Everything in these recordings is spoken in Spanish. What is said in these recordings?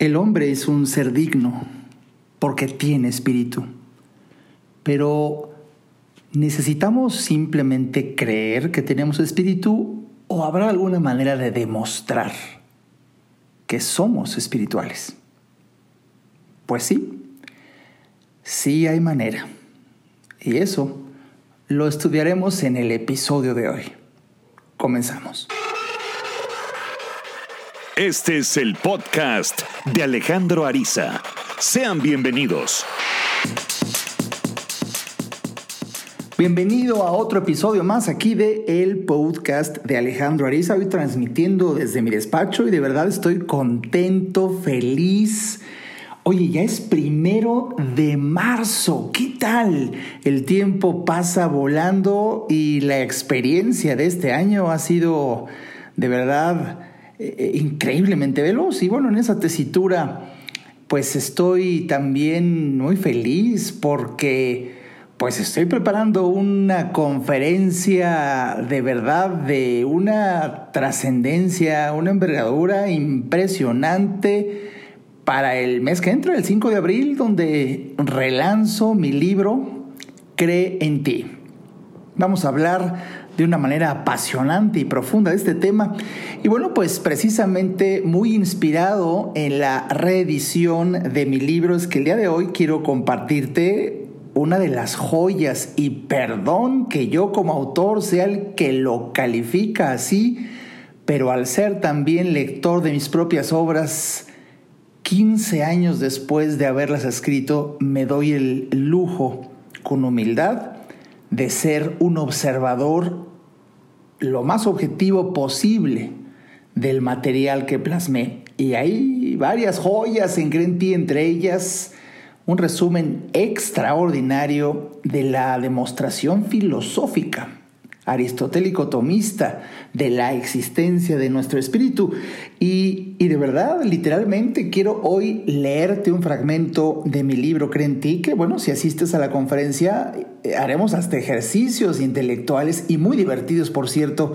El hombre es un ser digno porque tiene espíritu, pero ¿necesitamos simplemente creer que tenemos espíritu o habrá alguna manera de demostrar que somos espirituales? Pues sí, sí hay manera. Y eso lo estudiaremos en el episodio de hoy. Comenzamos. Este es el podcast de Alejandro Ariza. Sean bienvenidos. Bienvenido a otro episodio más aquí de el podcast de Alejandro Ariza. Hoy transmitiendo desde mi despacho y de verdad estoy contento, feliz. Oye, ya es primero de marzo. ¿Qué tal? El tiempo pasa volando y la experiencia de este año ha sido de verdad eh, increíblemente veloz. Y bueno, en esa tesitura, pues estoy también muy feliz porque pues estoy preparando una conferencia de verdad de una trascendencia, una envergadura impresionante para el mes que entra, el 5 de abril, donde relanzo mi libro Cree en ti. Vamos a hablar de una manera apasionante y profunda de este tema. Y bueno, pues precisamente muy inspirado en la reedición de mi libro es que el día de hoy quiero compartirte una de las joyas y perdón que yo como autor sea el que lo califica así, pero al ser también lector de mis propias obras, 15 años después de haberlas escrito, me doy el lujo, con humildad, de ser un observador lo más objetivo posible del material que plasmé. Y hay varias joyas en Green entre ellas un resumen extraordinario de la demostración filosófica aristotélico tomista de la existencia de nuestro espíritu. Y, y, de verdad, literalmente, quiero hoy leerte un fragmento de mi libro Cree en ti, que bueno, si asistes a la conferencia, eh, haremos hasta ejercicios intelectuales y muy divertidos, por cierto,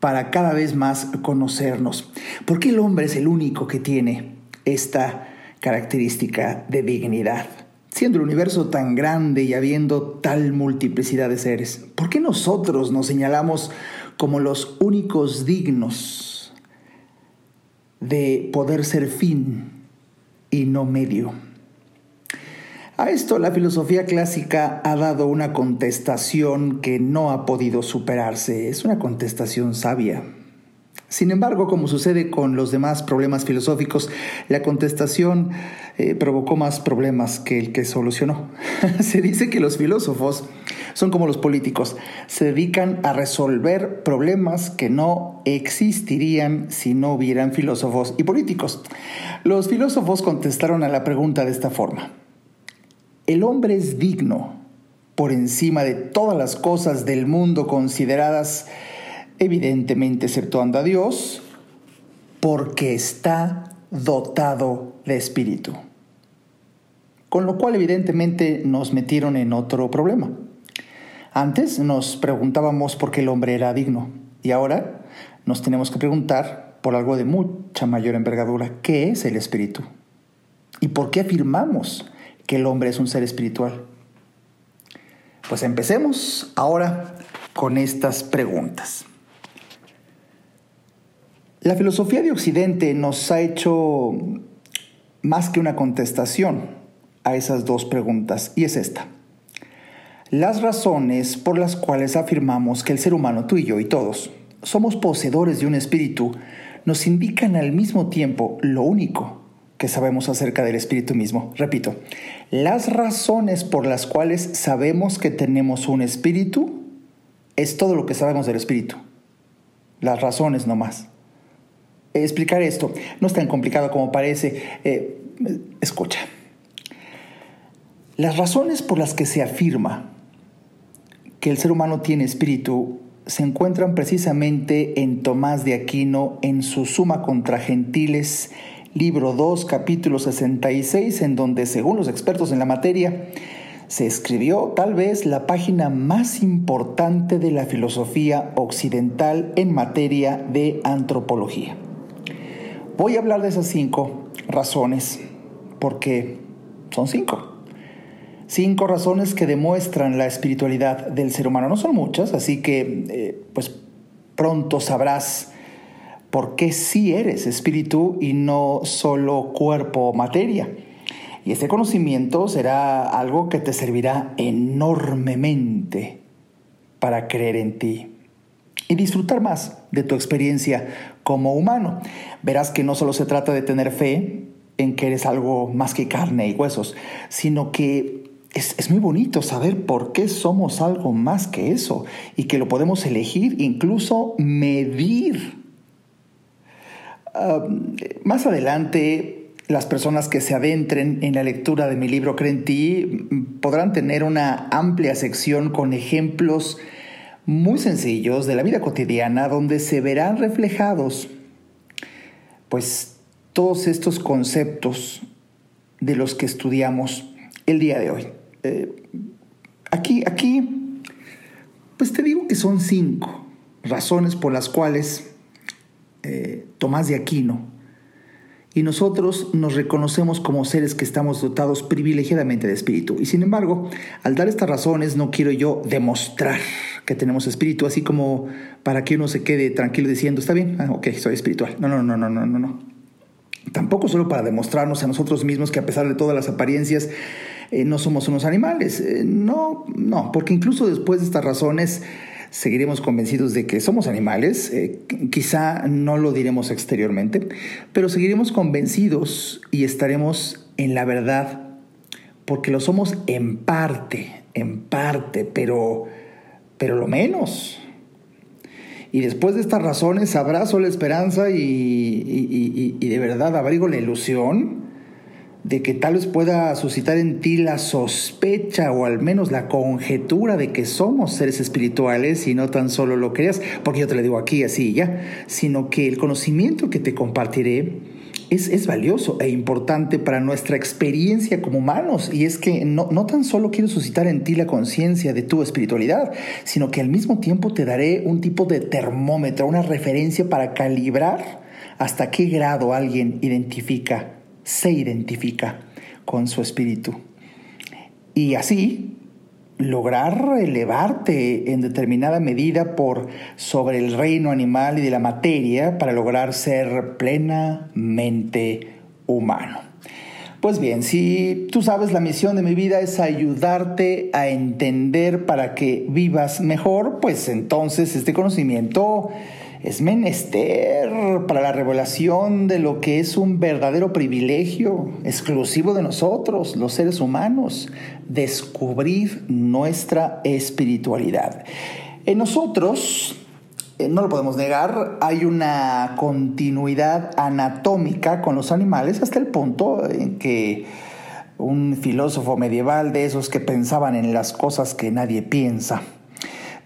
para cada vez más conocernos. Porque el hombre es el único que tiene esta característica de dignidad. Siendo el universo tan grande y habiendo tal multiplicidad de seres, ¿por qué nosotros nos señalamos como los únicos dignos de poder ser fin y no medio? A esto la filosofía clásica ha dado una contestación que no ha podido superarse. Es una contestación sabia. Sin embargo, como sucede con los demás problemas filosóficos, la contestación eh, provocó más problemas que el que solucionó. se dice que los filósofos son como los políticos, se dedican a resolver problemas que no existirían si no hubieran filósofos y políticos. Los filósofos contestaron a la pregunta de esta forma. ¿El hombre es digno por encima de todas las cosas del mundo consideradas evidentemente exceptuando a Dios, porque está dotado de espíritu. Con lo cual evidentemente nos metieron en otro problema. Antes nos preguntábamos por qué el hombre era digno y ahora nos tenemos que preguntar por algo de mucha mayor envergadura, ¿qué es el espíritu? ¿Y por qué afirmamos que el hombre es un ser espiritual? Pues empecemos ahora con estas preguntas. La filosofía de Occidente nos ha hecho más que una contestación a esas dos preguntas, y es esta. Las razones por las cuales afirmamos que el ser humano, tú y yo y todos, somos poseedores de un espíritu, nos indican al mismo tiempo lo único que sabemos acerca del espíritu mismo. Repito, las razones por las cuales sabemos que tenemos un espíritu es todo lo que sabemos del espíritu. Las razones no más explicar esto. No es tan complicado como parece. Eh, escucha. Las razones por las que se afirma que el ser humano tiene espíritu se encuentran precisamente en Tomás de Aquino en su Suma contra Gentiles, libro 2, capítulo 66, en donde, según los expertos en la materia, se escribió tal vez la página más importante de la filosofía occidental en materia de antropología. Voy a hablar de esas cinco razones, porque son cinco. Cinco razones que demuestran la espiritualidad del ser humano. No son muchas, así que eh, pues pronto sabrás por qué sí eres espíritu y no solo cuerpo o materia. Y este conocimiento será algo que te servirá enormemente para creer en ti y disfrutar más de tu experiencia como humano. Verás que no solo se trata de tener fe en que eres algo más que carne y huesos, sino que es, muy bonito saber por qué somos algo más que eso y que lo podemos elegir, incluso medir. más adelante las personas que se adentren en la lectura de mi libro Creen ti podrán tener una amplia sección con ejemplos muy sencillos de la vida cotidiana donde se verán reflejados pues todos estos conceptos de los que estudiamos el día de hoy. Eh, aquí, aquí, pues te digo que son cinco razones por las cuales eh, Tomás de Aquino y nosotros nos reconocemos como seres que estamos dotados privilegiadamente de espíritu. Y sin embargo, al dar estas razones no quiero yo demostrar que tenemos espíritu, así como para que uno se quede tranquilo diciendo, está bien, ah, ok, soy espiritual. No, no, no, no, no, no, no. Tampoco solo para demostrarnos a nosotros mismos que a pesar de todas las apariencias, eh, no somos unos animales. Eh, no, no, porque incluso después de estas razones, seguiremos convencidos de que somos animales, eh, quizá no lo diremos exteriormente, pero seguiremos convencidos y estaremos en la verdad, porque lo somos en parte, en parte, pero, pero lo menos. Y después de estas razones abrazo la esperanza y, y, y de verdad abrigo la ilusión de que tal vez pueda suscitar en ti la sospecha o al menos la conjetura de que somos seres espirituales y no tan solo lo creas, porque yo te lo digo aquí así ya, sino que el conocimiento que te compartiré es, es, valioso e importante para nuestra experiencia como humanos. Y es que no, no tan solo quiero suscitar en ti la conciencia de tu espiritualidad, sino que al mismo tiempo te daré un tipo de termómetro, una referencia para calibrar hasta qué grado alguien identifica se identifica con su espíritu. Y así lograr elevarte en determinada medida por sobre el reino animal y de la materia para lograr ser plenamente humano. Pues bien, si tú sabes la misión de mi vida es ayudarte a entender para que vivas mejor, pues entonces este conocimiento es menester para la revelación de lo que es un verdadero privilegio exclusivo de nosotros, los seres humanos, descubrir nuestra espiritualidad. En nosotros, eh, no lo podemos negar, hay una continuidad anatómica con los animales hasta el punto en que un filósofo medieval de esos que pensaban en las cosas que nadie piensa,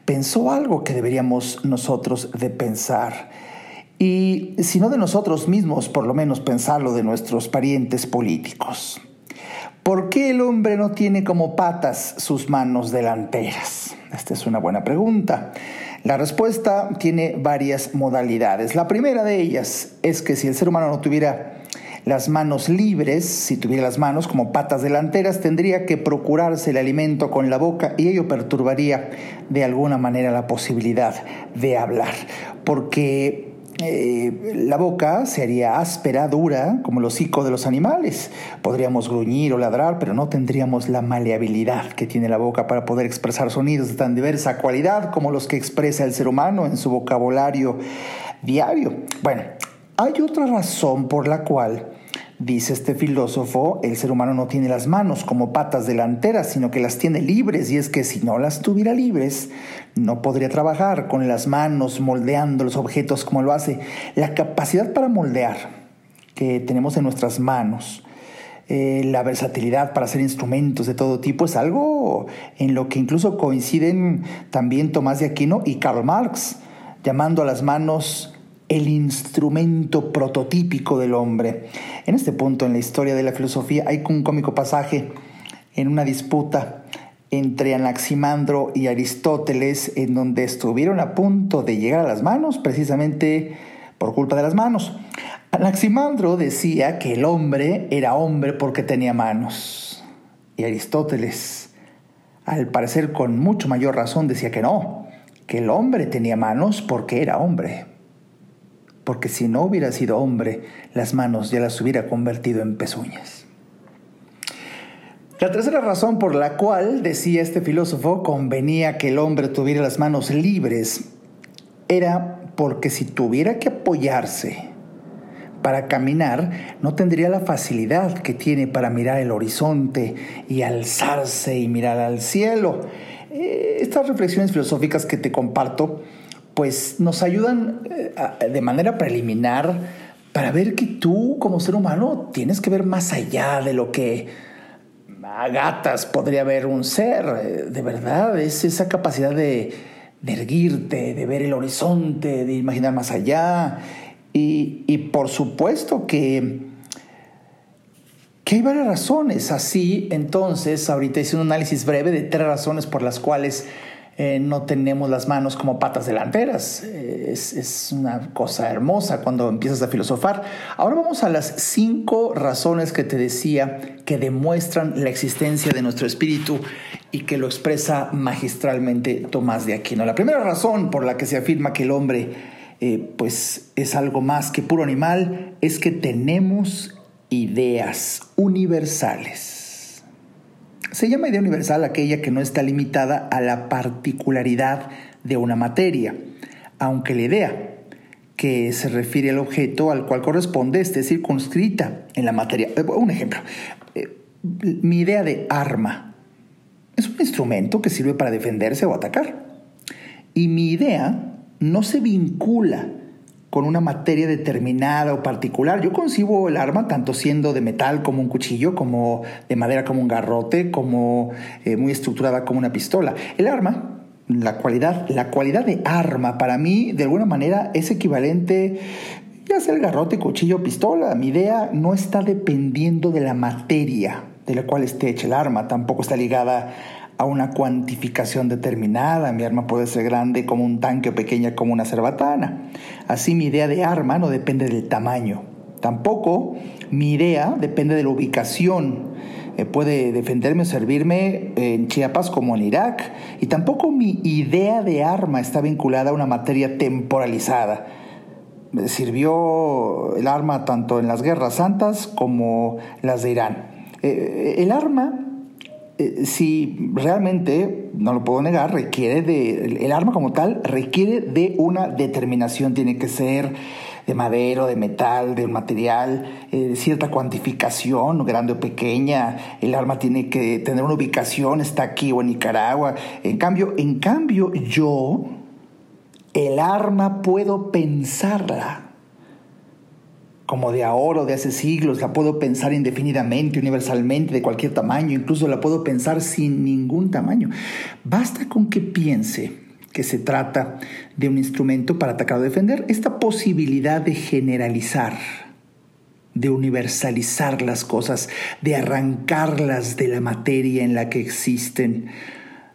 pensó algo que deberíamos nosotros de pensar. Y si no de nosotros mismos, por lo menos pensarlo de nuestros parientes políticos. ¿Por qué el hombre no tiene como patas sus manos delanteras? Esta es una buena pregunta. La respuesta tiene varias modalidades. La primera de ellas es que si el ser humano no tuviera las manos libres, si tuviera las manos como patas delanteras, tendría que procurarse el alimento con la boca y ello perturbaría de alguna manera la posibilidad de hablar, porque eh, la boca sería áspera, dura, como el hocico de los animales. Podríamos gruñir o ladrar, pero no tendríamos la maleabilidad que tiene la boca para poder expresar sonidos de tan diversa cualidad como los que expresa el ser humano en su vocabulario diario. Bueno, hay otra razón por la cual Dice este filósofo, el ser humano no tiene las manos como patas delanteras, sino que las tiene libres, y es que si no las tuviera libres, no podría trabajar con las manos moldeando los objetos como lo hace. La capacidad para moldear que tenemos en nuestras manos, eh, la versatilidad para hacer instrumentos de todo tipo es algo en lo que incluso coinciden también Tomás de Aquino y Karl Marx, llamando a las manos el instrumento prototípico del hombre. En este punto en la historia de la filosofía hay un cómico pasaje en una disputa entre Anaximandro y Aristóteles en donde estuvieron a punto de llegar a las manos precisamente por culpa de las manos. Anaximandro decía que el hombre era hombre porque tenía manos. Y Aristóteles, al parecer con mucho mayor razón, decía que no, que el hombre tenía manos porque era hombre. Porque si no hubiera sido hombre, las manos ya las hubiera convertido en pezuñas. La tercera razón por la cual, decía este filósofo, convenía que el hombre tuviera las manos libres era porque si tuviera que apoyarse para caminar, no tendría la facilidad que tiene para mirar el horizonte y alzarse y mirar al cielo. Eh, estas reflexiones filosóficas que te comparto, pues nos ayudan eh, de manera preliminar para ver que tú como ser humano tienes que ver más allá de lo que a gatas podría ver un ser. Eh, de verdad, es esa capacidad de erguirte, de ver el horizonte, de imaginar más allá. Y, por supuesto que, que hay varias razones. Así, entonces, ahorita hice un análisis breve de tres razones por las cuales eh, no tenemos las manos como patas delanteras. Eh, es, una cosa hermosa cuando empiezas a filosofar. Ahora vamos a las cinco razones que te decía que demuestran la existencia de nuestro espíritu y que lo expresa magistralmente Tomás de Aquino. La primera razón por la que se afirma que el hombre eh, pues es algo más que puro animal es que tenemos ideas universales. Se llama idea universal aquella que no está limitada a la particularidad de una materia, aunque la idea que se refiere al objeto al cual corresponde esté circunscrita en la materia. Eh, un ejemplo, eh, mi idea de arma es un instrumento que sirve para defenderse o atacar. Y mi idea no se vincula con una materia determinada o particular. Yo concibo el arma tanto siendo de metal como un cuchillo, como de madera como un garrote, como eh, muy estructurada como una pistola. El arma, la cualidad, la cualidad de arma para mí de alguna manera es equivalente ya sea el garrote, cuchillo, pistola. Mi idea no está dependiendo de la materia de la cual esté hecha el arma, tampoco está ligada a una cuantificación determinada. Mi arma puede ser grande como un tanque o pequeña como una cerbatana. Así mi idea de arma no depende del tamaño. Tampoco mi idea depende de la ubicación. Eh, puede defenderme o servirme en Chiapas como en Irak. Y tampoco mi idea de arma está vinculada a una materia temporalizada. Sirvió el arma tanto en las guerras santas como las de Irán. Eh, el arma eh, si realmente, no lo puedo negar, requiere de, el arma como tal requiere de una determinación, tiene que ser de madera, de metal, de material, eh, cierta cuantificación, grande o pequeña, el arma tiene que tener una ubicación, está aquí o en Nicaragua. En cambio, en cambio yo, el arma puedo pensarla como de ahora o de hace siglos, la puedo pensar indefinidamente, universalmente, de cualquier tamaño, incluso la puedo pensar sin ningún tamaño. Basta con que piense que se trata de un instrumento para atacar o defender. Esta posibilidad de generalizar, de universalizar las cosas, de arrancarlas de la materia en la que existen,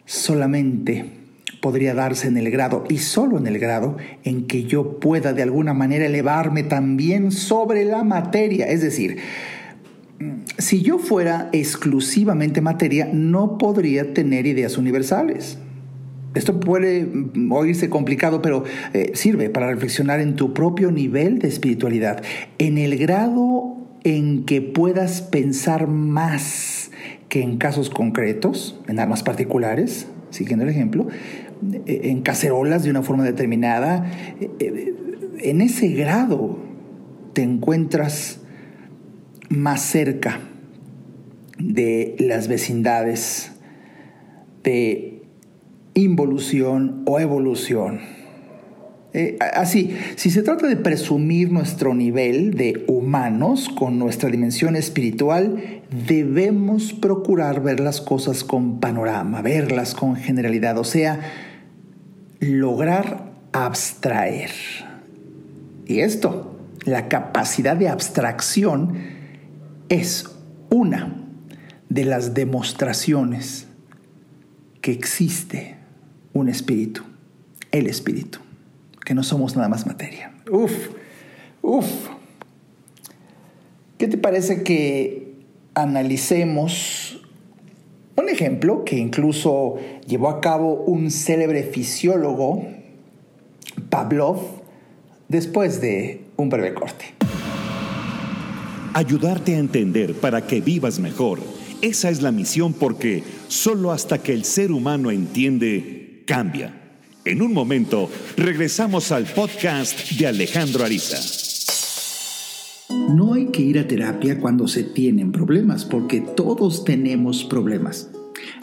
solamente podría darse en el grado, y solo en el grado, en que yo pueda de alguna manera elevarme también sobre la materia. Es decir, si yo fuera exclusivamente materia, no podría tener ideas universales. Esto puede oírse complicado, pero eh, sirve para reflexionar en tu propio nivel de espiritualidad, en el grado en que puedas pensar más que en casos concretos, en armas particulares, siguiendo el ejemplo, en cacerolas de una forma determinada, en ese grado te encuentras más cerca de las vecindades de involución o evolución. Eh, así, si se trata de presumir nuestro nivel de humanos con nuestra dimensión espiritual, debemos procurar ver las cosas con panorama, verlas con generalidad, o sea, lograr abstraer. Y esto, la capacidad de abstracción, es una de las demostraciones que existe un espíritu, el espíritu, que no somos nada más materia. Uf, uf. ¿Qué te parece que analicemos ejemplo que incluso llevó a cabo un célebre fisiólogo, Pavlov, después de un breve corte? Ayudarte a entender para que vivas mejor. Esa es la misión porque solo hasta que el ser humano entiende, cambia. En un momento, regresamos al podcast de Alejandro Ariza. No hay que ir a terapia cuando se tienen problemas, porque todos tenemos problemas.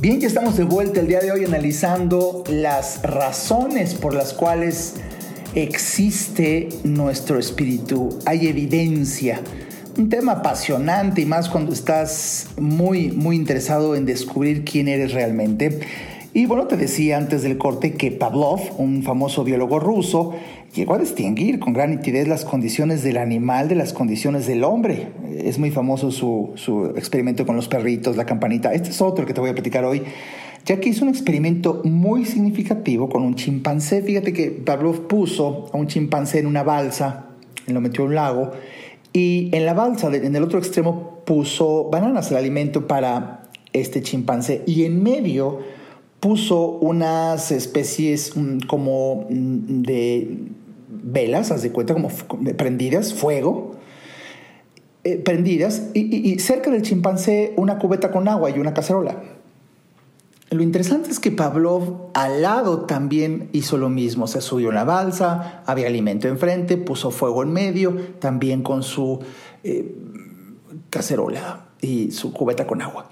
Bien, ya estamos de vuelta el día de hoy analizando las razones por las cuales existe nuestro espíritu. Hay evidencia. Un tema apasionante y más cuando estás muy, muy interesado en descubrir quién eres realmente. Y bueno, te decía antes del corte que Pavlov, un famoso biólogo ruso, llegó a distinguir con gran nitidez las condiciones del animal de las condiciones del hombre. Es muy famoso su, su experimento con los perritos, la campanita. Este es otro que te voy a platicar hoy, ya que hizo un experimento muy significativo con un chimpancé. Fíjate que Pavlov puso a un chimpancé en una balsa, lo metió en un lago, y en la balsa, en el otro extremo, puso bananas, el alimento para este chimpancé, y en medio puso unas especies mm, como mm, de velas, haz de cuenta, como prendidas, fuego, eh, prendidas, y, cerca del chimpancé una cubeta con agua y una cacerola. Lo interesante es que Pavlov al lado también hizo lo mismo, se subió en la balsa, había alimento enfrente, puso fuego en medio, también con su eh, cacerola y su cubeta con agua.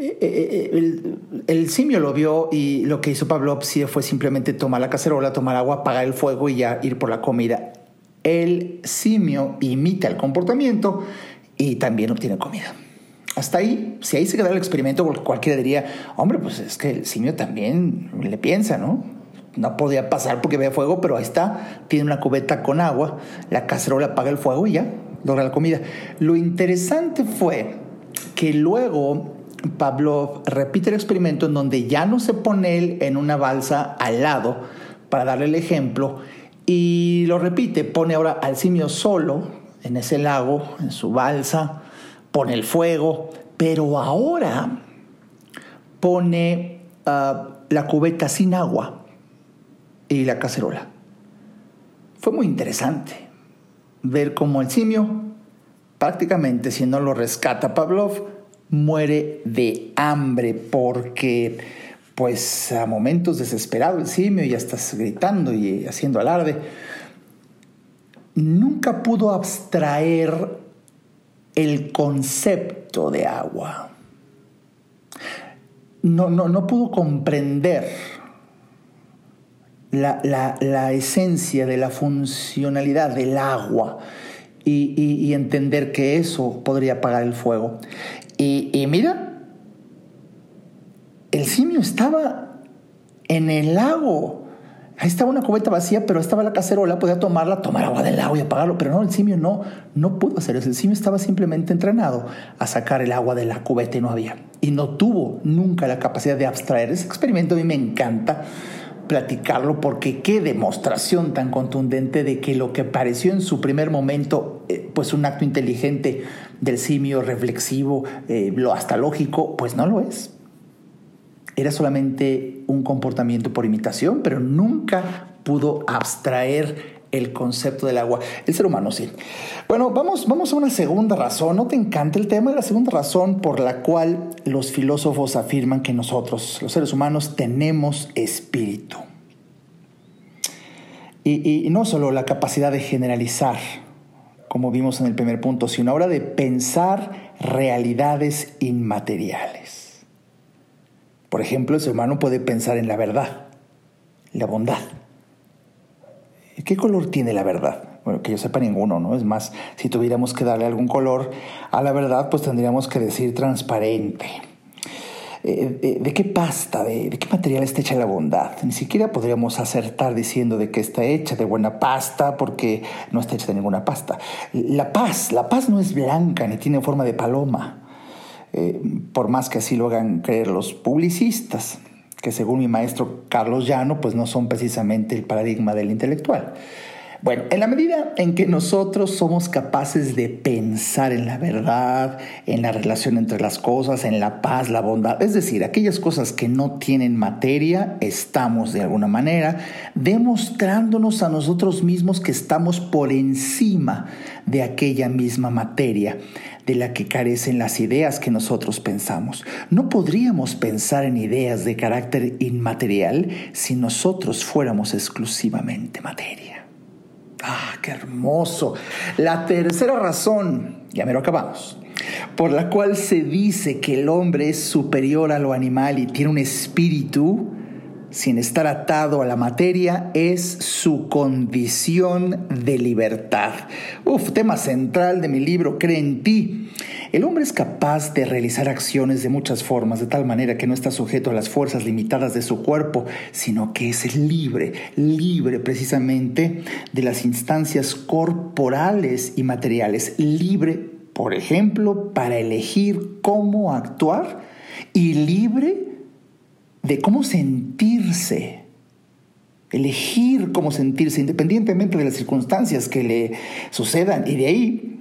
Eh, eh, eh, el, simio lo vio y lo que hizo Pablo fue simplemente tomar la cacerola, tomar agua, apagar el fuego y ya ir por la comida. El simio imita el comportamiento y también obtiene comida. Hasta ahí, si ahí se queda el experimento, cualquiera diría, hombre, pues es que el simio también le piensa, ¿no? No podía pasar porque ve fuego, pero ahí está, tiene una cubeta con agua, la cacerola apaga el fuego y ya logra la comida. Lo interesante fue que luego Pablo repite el experimento en donde ya no se pone él en una balsa al lado para darle el ejemplo y lo repite, pone ahora al simio solo en ese lago, en su balsa, pone el fuego, pero ahora pone ah, la cubeta sin agua y la cacerola. Fue muy interesante ver cómo el simio, prácticamente si no lo rescata Pavlov, muere de hambre porque pues a momentos desesperado el simio ya estás gritando y haciendo alarde. Nunca pudo abstraer el concepto de agua. No, no, no pudo comprender la, esencia de la funcionalidad del agua y, y entender que eso podría apagar el fuego. Y, mira, el simio estaba en el lago. Ahí estaba una cubeta vacía, pero estaba la cacerola, podía tomarla, tomar agua del lago y apagarlo, pero no, el simio no, no pudo hacer eso. El simio estaba simplemente entrenado a sacar el agua de la cubeta y no había. Y no tuvo nunca la capacidad de abstraer. Ese experimento a mí me encanta platicarlo porque qué demostración tan contundente de que lo que pareció en su primer momento, eh, pues un acto inteligente del simio reflexivo, eh, lo hasta lógico, pues no lo es. Era solamente un comportamiento por imitación, pero nunca pudo abstraer el concepto del agua. El ser humano sí. Bueno, vamos, vamos a una segunda razón. ¿No te encanta el tema? La segunda razón por la cual los filósofos afirman que nosotros, los seres humanos, tenemos espíritu. Y, y no solo la capacidad de generalizar, como vimos en el primer punto, sino ahora de pensar realidades inmateriales. Por ejemplo, el ser humano puede pensar en la verdad, la bondad ¿Qué color tiene la verdad? Bueno, que yo sepa ninguno, ¿no? Es más, si tuviéramos que darle algún color a la verdad, pues tendríamos que decir transparente. Eh, de, qué pasta, de, qué material está hecha la bondad? Ni siquiera podríamos acertar diciendo de que está hecha de buena pasta porque no está hecha de ninguna pasta. La paz, la paz no es blanca ni tiene forma de paloma, eh, por más que así lo hagan creer los publicistas que según mi maestro Carlos Llano, pues no son precisamente el paradigma del intelectual. Bueno, en la medida en que nosotros somos capaces de pensar en la verdad, en la relación entre las cosas, en la paz, la bondad, es decir, aquellas cosas que no tienen materia, estamos de alguna manera demostrándonos a nosotros mismos que estamos por encima de aquella misma materia de la que carecen las ideas que nosotros pensamos. No podríamos pensar en ideas de carácter inmaterial si nosotros fuéramos exclusivamente materia. Hermoso. La tercera razón, ya me lo acabamos, por la cual se dice que el hombre es superior a lo animal y tiene un espíritu, sin estar atado a la materia, es su condición de libertad. Uf, tema central de mi libro, Cree en ti. El hombre es capaz de realizar acciones de muchas formas, de tal manera que no está sujeto a las fuerzas limitadas de su cuerpo, sino que es libre, libre precisamente de las instancias corporales y materiales, libre, por ejemplo, para elegir cómo actuar y libre de cómo sentirse, elegir cómo sentirse independientemente de las circunstancias que le sucedan. Y de ahí,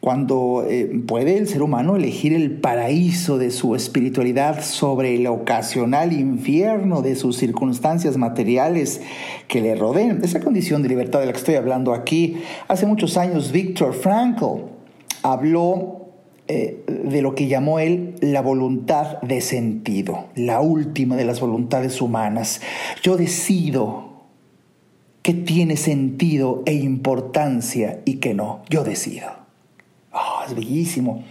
cuando eh, puede el ser humano elegir el paraíso de su espiritualidad sobre el ocasional infierno de sus circunstancias materiales que le rodeen. Esa condición de libertad de la que estoy hablando aquí, hace muchos años Víctor Frankl habló eh, de lo que llamó él la voluntad de sentido, la última de las voluntades humanas. Yo decido qué tiene sentido e importancia y qué no. Yo decido. Bellísimo.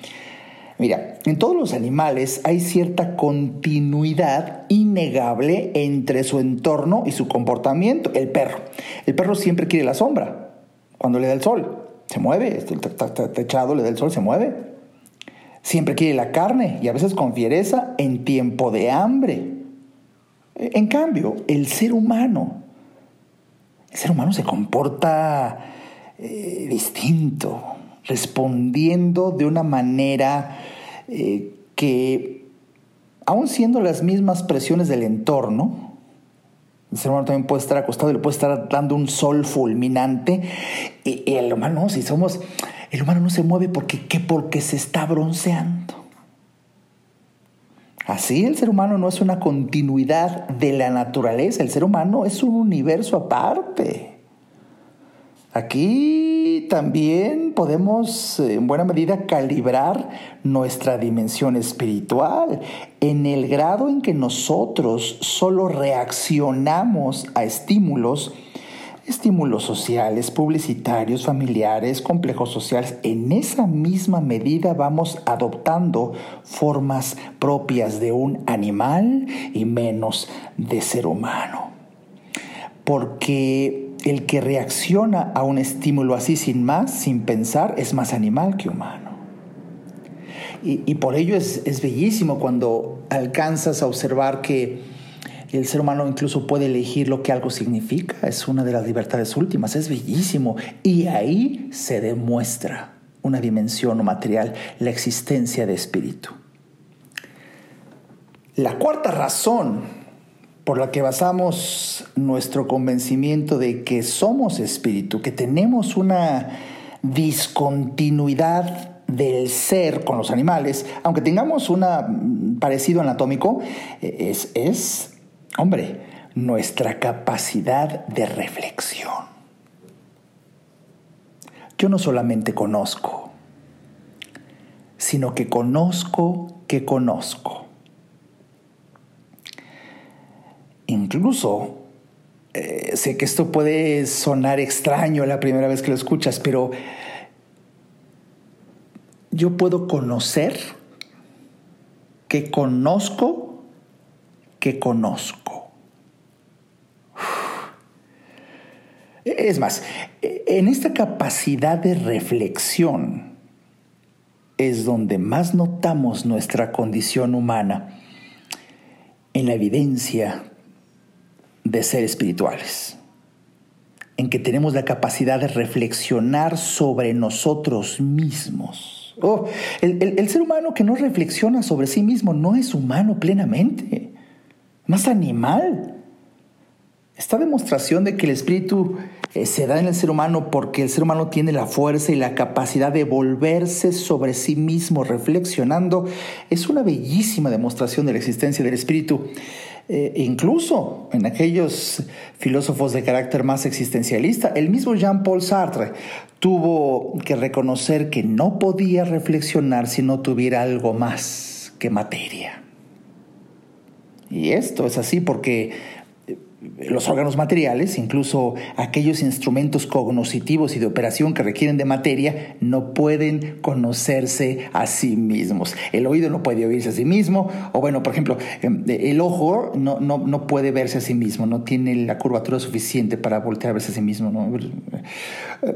Mira, en todos los animales hay cierta continuidad innegable entre su entorno y su comportamiento. El perro. El perro siempre quiere la sombra. Cuando le da el sol, se mueve. Está techado, le da el sol, se mueve. Siempre quiere la carne y a veces con fiereza en tiempo de hambre. En cambio, el ser humano, el ser humano se comporta eh, distinto, respondiendo de una manera eh, que, aun siendo las mismas presiones del entorno, el ser humano también puede estar acostado y le puede estar dando un sol fulminante. Y, el humano, si somos el humano no se mueve porque, ¿qué? porque se está bronceando. Así el ser humano no es una continuidad de la naturaleza, el ser humano es un universo aparte. Aquí también podemos en buena medida calibrar nuestra dimensión espiritual en el grado en que nosotros solo reaccionamos a estímulos estímulos sociales, publicitarios, familiares, complejos sociales, en esa misma medida vamos adoptando formas propias de un animal y menos de ser humano. Porque el que reacciona a un estímulo así sin más, sin pensar, es más animal que humano. Y, por ello es, es bellísimo cuando alcanzas a observar que el ser humano incluso puede elegir lo que algo significa, es una de las libertades últimas, es bellísimo. Y ahí se demuestra una dimensión material, la existencia de espíritu. La cuarta razón por la que basamos nuestro convencimiento de que somos espíritu, que tenemos una discontinuidad del ser con los animales, aunque tengamos un parecido anatómico, es, es Hombre, nuestra capacidad de reflexión. yo no solamente conozco, sino que conozco que conozco. Incluso eh, sé que esto puede sonar extraño la primera vez que lo escuchas, pero yo puedo conocer que conozco que conozco. Es más, en esta capacidad de reflexión es donde más notamos nuestra condición humana en la evidencia de ser espirituales, en que tenemos la capacidad de reflexionar sobre nosotros mismos. Oh, el, ser humano que no reflexiona sobre sí mismo no es humano plenamente, más animal. Esta demostración de que el espíritu eh, se da en el ser humano porque el ser humano tiene la fuerza y la capacidad de volverse sobre sí mismo reflexionando es una bellísima demostración de la existencia del espíritu. Eh, incluso en aquellos filósofos de carácter más existencialista, el mismo Jean-Paul Sartre tuvo que reconocer que no podía reflexionar si no tuviera algo más que materia. Y esto es así porque los órganos materiales, incluso aquellos instrumentos cognitivos y de operación que requieren de materia, no pueden conocerse a sí mismos. El oído no puede oírse a sí mismo, o bueno, por ejemplo, em, el ojo no, no, puede verse a sí mismo, no tiene la curvatura suficiente para voltear a verse a sí mismo. Eh,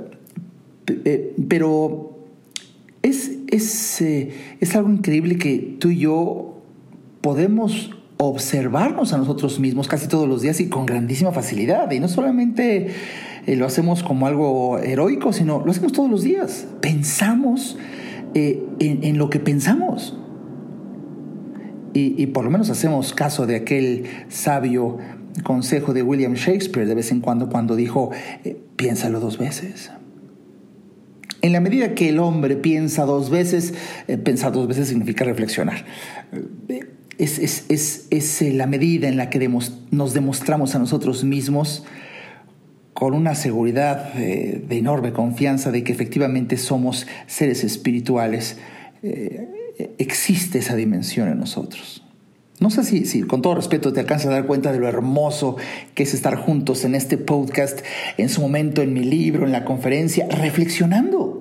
eh, pero es, es, eh, es algo increíble que tú y yo podemos observarnos a nosotros mismos casi todos los días y con grandísima facilidad. Y no solamente eh, lo hacemos como algo heroico, sino lo hacemos todos los días. Pensamos eh, en, lo que pensamos. Y, por lo menos hacemos caso de aquel sabio consejo de William Shakespeare de vez en cuando cuando dijo, eh, piénsalo dos veces. En la medida que el hombre piensa dos veces, pensar dos veces significa reflexionar es, eh, la medida en la que nos demostramos a nosotros mismos con una seguridad eh, de enorme confianza de que efectivamente somos seres espirituales. Eh, existe esa dimensión en nosotros. No sé si, si, con todo respeto te alcanzas a dar cuenta de lo hermoso que es estar juntos en este podcast, en su momento en mi libro, en la conferencia, reflexionando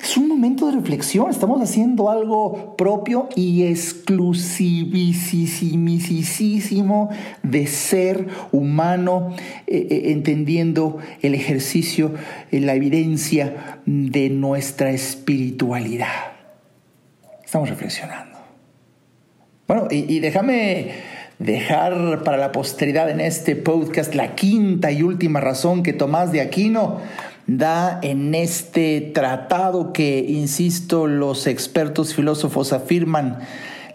es un momento de reflexión, estamos haciendo algo propio y exclusivísimo de ser humano, eh, eh, entendiendo el ejercicio, eh, la evidencia de nuestra espiritualidad. Estamos reflexionando. Bueno, y, y déjame dejar para la posteridad en este podcast la quinta y última razón que Tomás de Aquino da en este tratado que, insisto, los expertos filósofos afirman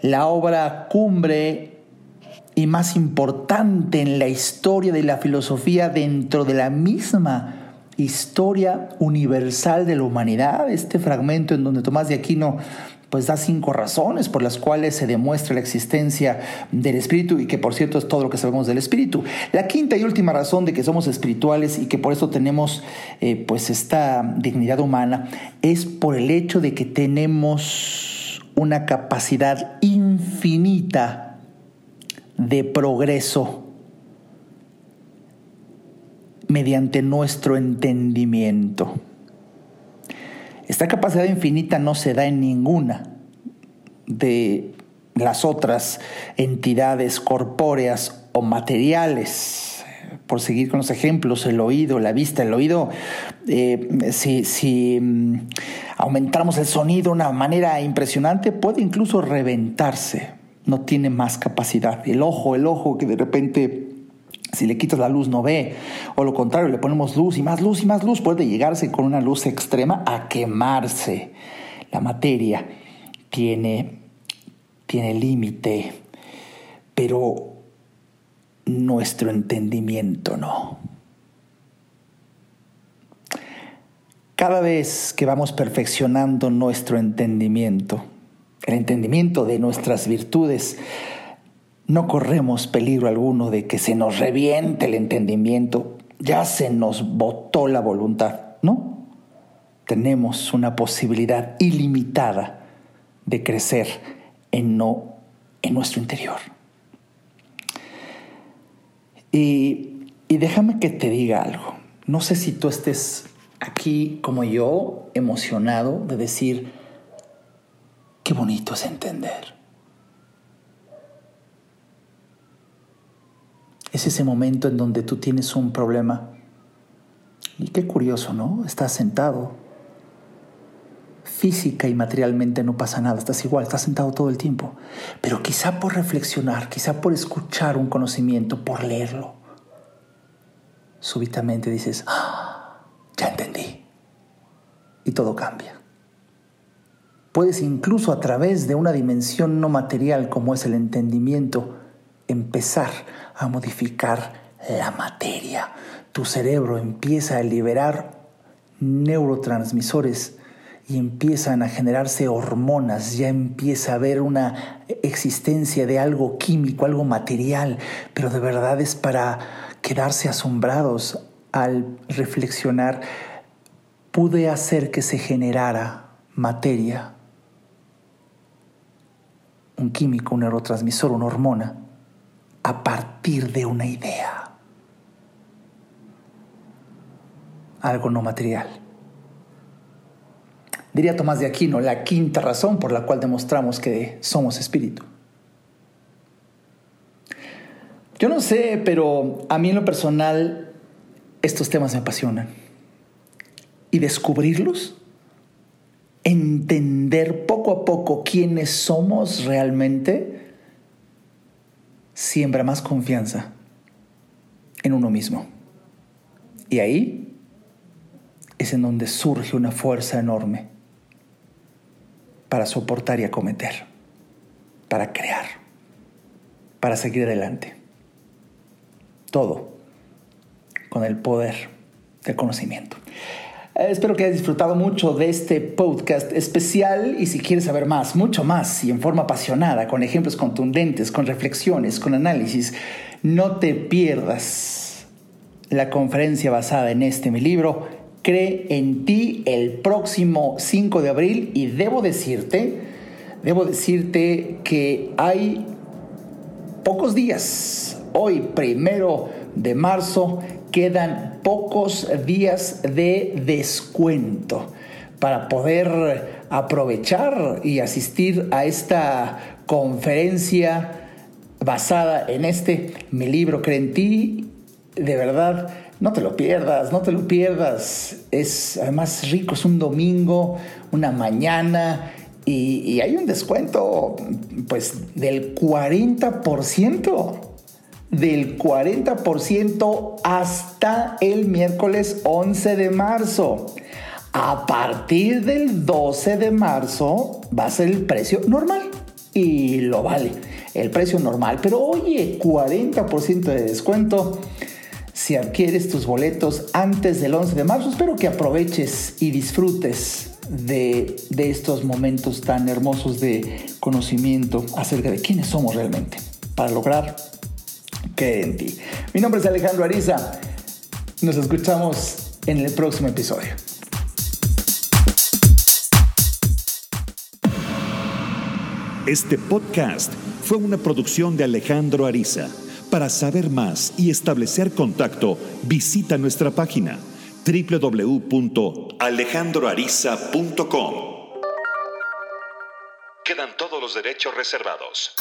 la obra cumbre y más importante en la historia de la filosofía dentro de la misma historia universal de la humanidad, este fragmento en donde Tomás de Aquino pues da cinco razones por las cuales se demuestra la existencia del espíritu y que por cierto es todo lo que sabemos del espíritu. La quinta y última razón de que somos espirituales y que por eso tenemos eh, pues esta dignidad humana es por el hecho de que tenemos una capacidad infinita de progreso mediante nuestro entendimiento. Esta capacidad infinita no se da en ninguna de las otras entidades corpóreas o materiales. Por seguir con los ejemplos, el oído, la vista, el oído, eh, si, si mm, aumentamos el sonido de una manera impresionante, puede incluso reventarse, no tiene más capacidad. El ojo, el ojo que de repente si le quitas la luz no ve, o lo contrario, le ponemos luz y más luz y más luz, puede llegarse con una luz extrema a quemarse. La materia tiene, tiene límite, pero nuestro entendimiento no. Cada vez que vamos perfeccionando nuestro entendimiento, el entendimiento de nuestras virtudes, no corremos peligro alguno de que se nos reviente el entendimiento, ya se nos botó la voluntad, ¿no? tenemos una posibilidad ilimitada de crecer en, no, en nuestro interior. Y, y déjame que te diga algo. No sé si tú estés aquí como yo, emocionado de decir, qué bonito es entender. Es ese momento en donde tú tienes un problema. Y qué curioso, ¿no? Estás sentado. Física y materialmente no pasa nada, estás igual, estás sentado todo el tiempo. Pero quizá por reflexionar, quizá por escuchar un conocimiento, por leerlo, súbitamente dices, ¡Ah! ya entendí. Y todo cambia. Puedes incluso a través de una dimensión no material como es el entendimiento, empezar a modificar la materia. Tu cerebro empieza a liberar neurotransmisores y empiezan a generarse hormonas, ya empieza a haber una existencia de algo químico, algo material, pero de verdad es para quedarse asombrados al reflexionar, pude hacer que se generara materia, un químico, un neurotransmisor, una hormona, a partir de una idea. Algo no material. Diría Tomás de Aquino, la quinta razón por la cual demostramos que somos espíritu. Yo no sé, pero a mí en lo personal estos temas me apasionan. Y descubrirlos, entender poco a poco quiénes somos realmente, siembra más confianza en uno mismo. Y ahí es en donde surge una fuerza enorme para soportar y acometer, para crear, para seguir adelante. Todo con el poder del conocimiento. Eh, espero que hayas disfrutado mucho de este podcast especial y si quieres saber más, mucho más y en forma apasionada, con ejemplos contundentes, con reflexiones, con análisis, no te pierdas la conferencia basada en este mi libro, Cree en ti el próximo 5 de abril. Y debo decirte, debo decirte que hay pocos días, hoy primero de marzo, quedan pocos días de descuento para poder aprovechar y asistir a esta conferencia basada en este, mi libro Cree en ti. De verdad, no te lo pierdas, no te lo pierdas. Es además rico, es un domingo, una mañana y, y hay un descuento pues del 40% del 40% hasta el miércoles 11 de marzo. A partir del 12 de marzo va a ser el precio normal y lo vale, el precio normal. Pero oye, 40% de descuento si adquieres tus boletos antes del 11 de marzo. Espero que aproveches y disfrutes de, de estos momentos tan hermosos de conocimiento acerca de quiénes somos realmente para lograr que en ti. Mi nombre es Alejandro Ariza. Nos escuchamos en el próximo episodio. Este podcast fue una producción de Alejandro Ariza. Para saber más y establecer contacto, visita nuestra página www.alejandroariza.com. Quedan todos los derechos reservados.